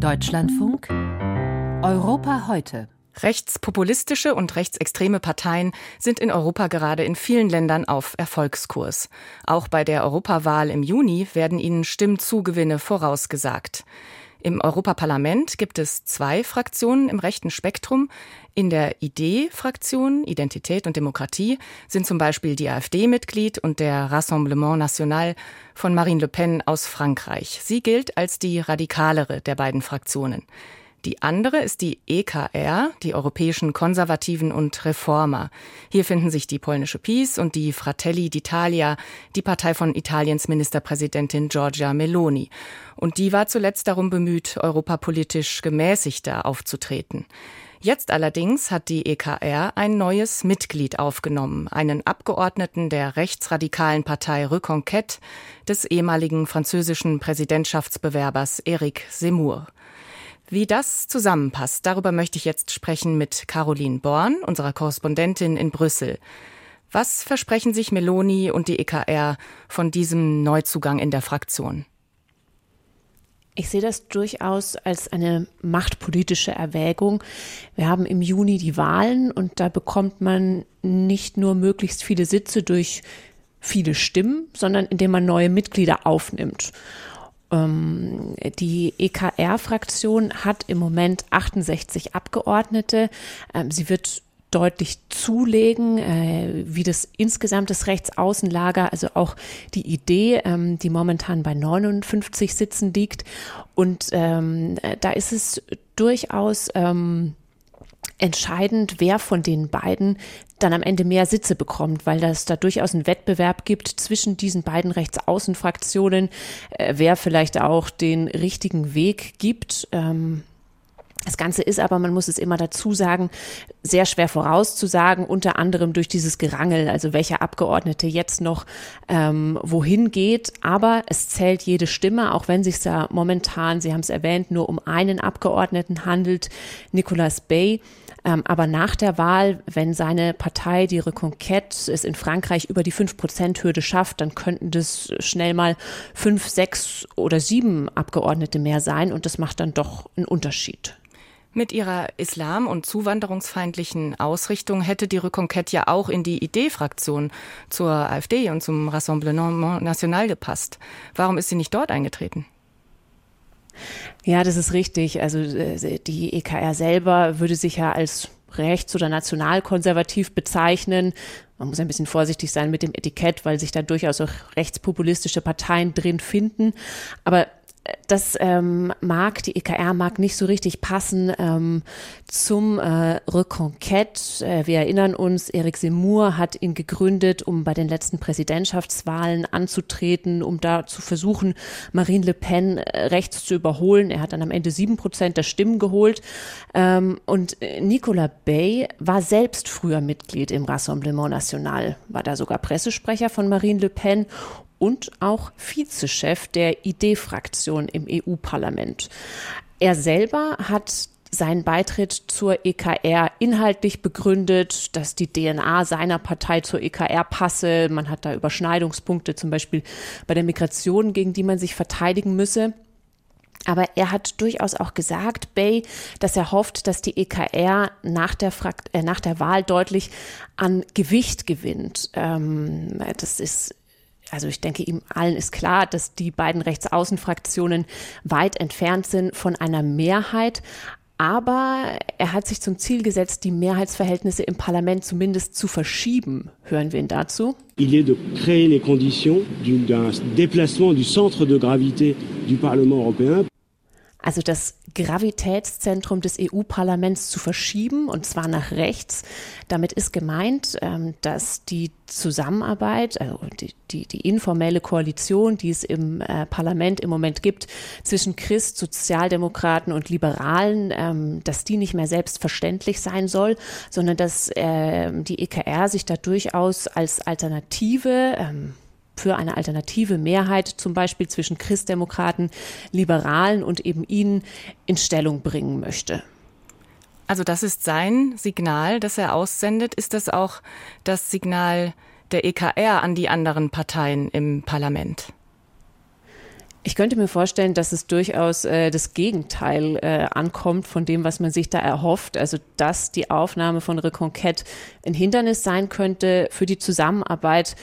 Deutschlandfunk Europa heute. Rechtspopulistische und rechtsextreme Parteien sind in Europa gerade in vielen Ländern auf Erfolgskurs. Auch bei der Europawahl im Juni werden ihnen Stimmzugewinne vorausgesagt. Im Europaparlament gibt es zwei Fraktionen im rechten Spektrum. In der ID-Fraktion Identität und Demokratie sind zum Beispiel die AfD Mitglied und der Rassemblement National von Marine Le Pen aus Frankreich. Sie gilt als die radikalere der beiden Fraktionen. Die andere ist die EKR, die Europäischen Konservativen und Reformer. Hier finden sich die polnische PiS und die Fratelli d'Italia, die Partei von Italiens Ministerpräsidentin Giorgia Meloni. Und die war zuletzt darum bemüht, europapolitisch gemäßigter aufzutreten. Jetzt allerdings hat die EKR ein neues Mitglied aufgenommen, einen Abgeordneten der rechtsradikalen Partei Reconquête des ehemaligen französischen Präsidentschaftsbewerbers Eric Zemmour. Wie das zusammenpasst, darüber möchte ich jetzt sprechen mit Caroline Born, unserer Korrespondentin in Brüssel. Was versprechen sich Meloni und die EKR von diesem Neuzugang in der Fraktion? Ich sehe das durchaus als eine machtpolitische Erwägung. Wir haben im Juni die Wahlen und da bekommt man nicht nur möglichst viele Sitze durch viele Stimmen, sondern indem man neue Mitglieder aufnimmt. Ähm, die EKR-Fraktion hat im Moment 68 Abgeordnete. Ähm, sie wird deutlich zulegen, äh, wie das insgesamt das Rechtsaußenlager, also auch die Idee, ähm, die momentan bei 59 Sitzen liegt. Und ähm, da ist es durchaus ähm, entscheidend, wer von den beiden dann am Ende mehr Sitze bekommt, weil das da durchaus einen Wettbewerb gibt zwischen diesen beiden Rechtsaußenfraktionen, äh, wer vielleicht auch den richtigen Weg gibt. Ähm, das Ganze ist aber, man muss es immer dazu sagen, sehr schwer vorauszusagen, unter anderem durch dieses Gerangel, also welcher Abgeordnete jetzt noch ähm, wohin geht. Aber es zählt jede Stimme, auch wenn sich da momentan, Sie haben es erwähnt, nur um einen Abgeordneten handelt, Nicolas Bay. Ähm, aber nach der Wahl, wenn seine Partei, die Reconquête, es in Frankreich über die 5-Prozent-Hürde schafft, dann könnten das schnell mal fünf, sechs oder sieben Abgeordnete mehr sein. Und das macht dann doch einen Unterschied. Mit ihrer islam- und zuwanderungsfeindlichen Ausrichtung hätte die Reconquête ja auch in die Idee-Fraktion zur AfD und zum Rassemblement National gepasst. Warum ist sie nicht dort eingetreten? Ja, das ist richtig. Also äh, die EKR selber würde sich ja als rechts- oder nationalkonservativ bezeichnen. Man muss ein bisschen vorsichtig sein mit dem Etikett, weil sich da durchaus auch rechtspopulistische Parteien drin finden. Aber das ähm, mag, die EKR mag nicht so richtig passen ähm, zum äh, Reconquête. Äh, wir erinnern uns, Eric Zemmour hat ihn gegründet, um bei den letzten Präsidentschaftswahlen anzutreten, um da zu versuchen, Marine Le Pen äh, rechts zu überholen. Er hat dann am Ende sieben Prozent der Stimmen geholt. Ähm, und äh, Nicolas Bay war selbst früher Mitglied im Rassemblement National, war da sogar Pressesprecher von Marine Le Pen und auch Vizechef der ID-Fraktion im EU-Parlament. Er selber hat seinen Beitritt zur EKR inhaltlich begründet, dass die DNA seiner Partei zur EKR passe. Man hat da Überschneidungspunkte, zum Beispiel bei der Migration, gegen die man sich verteidigen müsse. Aber er hat durchaus auch gesagt, Bay, dass er hofft, dass die EKR nach der, Frakt äh, nach der Wahl deutlich an Gewicht gewinnt. Ähm, das ist also ich denke, ihm allen ist klar, dass die beiden Rechtsaußenfraktionen weit entfernt sind von einer Mehrheit. Aber er hat sich zum Ziel gesetzt, die Mehrheitsverhältnisse im Parlament zumindest zu verschieben. Hören wir ihn dazu. Il est de créer les conditions d'un déplacement du centre de gravité du Parlement européen also das Gravitätszentrum des EU-Parlaments zu verschieben, und zwar nach rechts. Damit ist gemeint, ähm, dass die Zusammenarbeit, also die, die, die informelle Koalition, die es im äh, Parlament im Moment gibt, zwischen Christ, Sozialdemokraten und Liberalen, ähm, dass die nicht mehr selbstverständlich sein soll, sondern dass ähm, die EKR sich da durchaus als Alternative für eine alternative Mehrheit, zum Beispiel zwischen Christdemokraten, Liberalen und eben ihnen in Stellung bringen möchte. Also das ist sein Signal, das er aussendet. Ist das auch das Signal der EKR an die anderen Parteien im Parlament? Ich könnte mir vorstellen, dass es durchaus äh, das Gegenteil äh, ankommt von dem, was man sich da erhofft. Also, dass die Aufnahme von Reconquête ein Hindernis sein könnte für die Zusammenarbeit,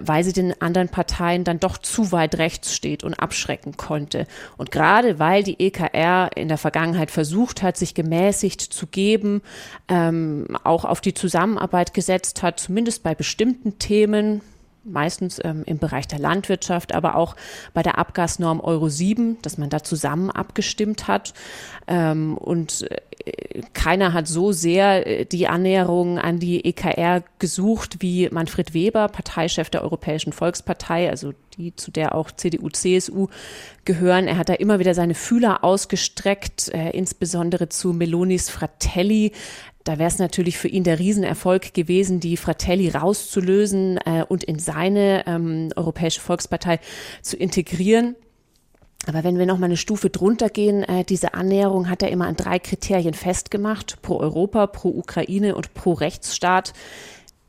weil sie den anderen Parteien dann doch zu weit rechts steht und abschrecken konnte. Und gerade weil die EKR in der Vergangenheit versucht hat, sich gemäßigt zu geben, ähm, auch auf die Zusammenarbeit gesetzt hat, zumindest bei bestimmten Themen, meistens ähm, im Bereich der Landwirtschaft, aber auch bei der Abgasnorm Euro 7, dass man da zusammen abgestimmt hat. Ähm, und äh, keiner hat so sehr äh, die Annäherung an die EKR gesucht wie Manfred Weber, Parteichef der Europäischen Volkspartei, also die, zu der auch CDU, CSU gehören. Er hat da immer wieder seine Fühler ausgestreckt, äh, insbesondere zu Melonis Fratelli. Da wäre es natürlich für ihn der Riesenerfolg gewesen, die Fratelli rauszulösen äh, und in seine ähm, Europäische Volkspartei zu integrieren. Aber wenn wir noch mal eine Stufe drunter gehen, äh, diese Annäherung hat er immer an drei Kriterien festgemacht: pro Europa, pro Ukraine und pro Rechtsstaat.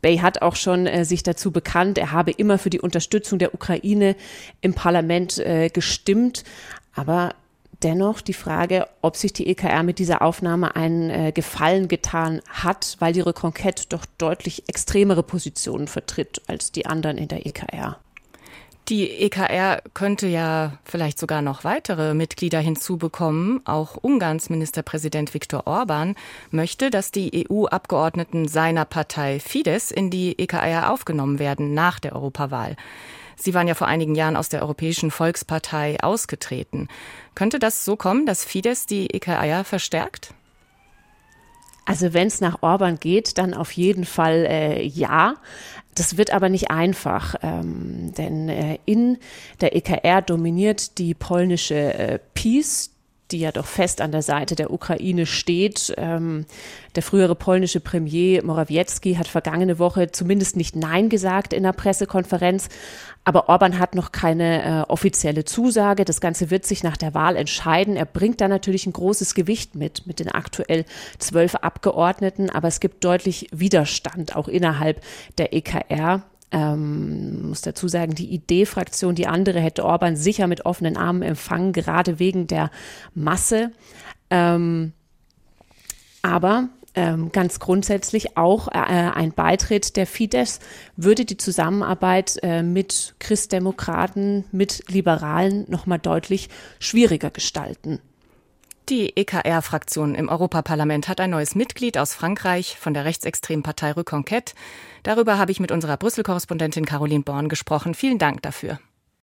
Bay hat auch schon äh, sich dazu bekannt, er habe immer für die Unterstützung der Ukraine im Parlament äh, gestimmt. Aber dennoch die Frage, ob sich die EKR mit dieser Aufnahme einen äh, Gefallen getan hat, weil die Reconquête doch deutlich extremere Positionen vertritt als die anderen in der EKR. Die EKR könnte ja vielleicht sogar noch weitere Mitglieder hinzubekommen. Auch Ungarns Ministerpräsident Viktor Orban möchte, dass die EU-Abgeordneten seiner Partei Fidesz in die EKR aufgenommen werden nach der Europawahl. Sie waren ja vor einigen Jahren aus der Europäischen Volkspartei ausgetreten. Könnte das so kommen, dass Fidesz die EKR verstärkt? Also wenn es nach Orban geht, dann auf jeden Fall äh, ja. Das wird aber nicht einfach, ähm, denn äh, in der EKR dominiert die polnische äh, PiS, die ja doch fest an der Seite der Ukraine steht. Ähm, der frühere polnische Premier Morawiecki hat vergangene Woche zumindest nicht Nein gesagt in der Pressekonferenz, aber Orban hat noch keine äh, offizielle Zusage. Das Ganze wird sich nach der Wahl entscheiden. Er bringt da natürlich ein großes Gewicht mit, mit den aktuell zwölf Abgeordneten, aber es gibt deutlich Widerstand auch innerhalb der EKR. Ähm, muss dazu sagen, die Idee-Fraktion, die andere hätte Orban sicher mit offenen Armen empfangen, gerade wegen der Masse. Ähm, aber ähm, ganz grundsätzlich auch äh, ein Beitritt der Fidesz würde die Zusammenarbeit äh, mit Christdemokraten, mit Liberalen nochmal deutlich schwieriger gestalten. Die EKR-Fraktion im Europaparlament hat ein neues Mitglied aus Frankreich von der rechtsextremen Partei Reconquête. Darüber habe ich mit unserer Brüssel-Korrespondentin Caroline Born gesprochen. Vielen Dank dafür.